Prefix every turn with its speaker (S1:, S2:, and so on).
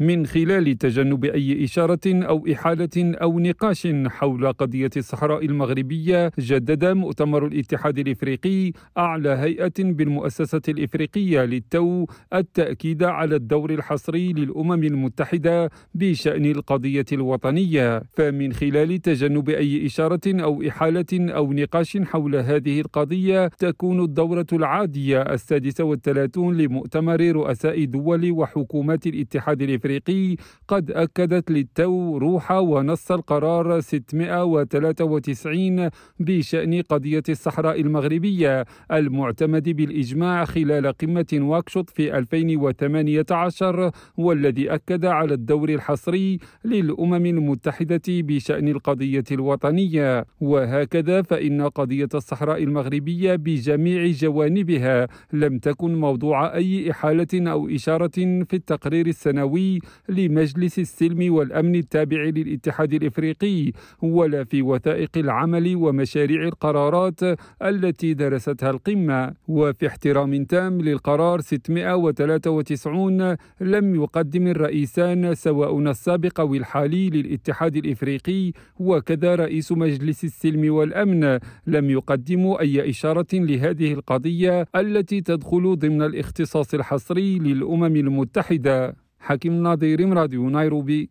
S1: من خلال تجنب أي إشارة أو إحالة أو نقاش حول قضية الصحراء المغربية جدد مؤتمر الاتحاد الإفريقي أعلى هيئة بالمؤسسة الإفريقية للتو التأكيد على الدور الحصري للأمم المتحدة بشأن القضية الوطنية. فمن خلال تجنب أي إشارة أو إحالة أو نقاش حول هذه القضية تكون الدورة العادية السادسة والثلاثون لمؤتمر رؤساء دول وحكومات الاتحاد الإفريقي قد أكدت للتو روح ونص القرار 693 بشأن قضية الصحراء المغربية المعتمد بالإجماع خلال قمة واكشوط في 2018 والذي أكد على الدور الحصري للأمم المتحدة بشأن القضية الوطنية. وهكذا فإن قضية الصحراء المغربية بجميع جوانبها لم تكن موضوع أي إحالة أو إشارة في التقرير السنوي لمجلس السلم والأمن التابع للاتحاد الإفريقي ولا في وثائق العمل ومشاريع القرارات التي درستها القمة. وفي احترام تام للقرار 693 لم يقدم الرئيسان سواء السابق أو الحالي للاتحاد الإفريقي. وكذا رئيس مجلس السلم والأمن لم يقدموا أي إشارة لهذه القضية التي تدخل ضمن الاختصاص الحصري للأمم المتحدة. حكيم ناظر راديو نيروبي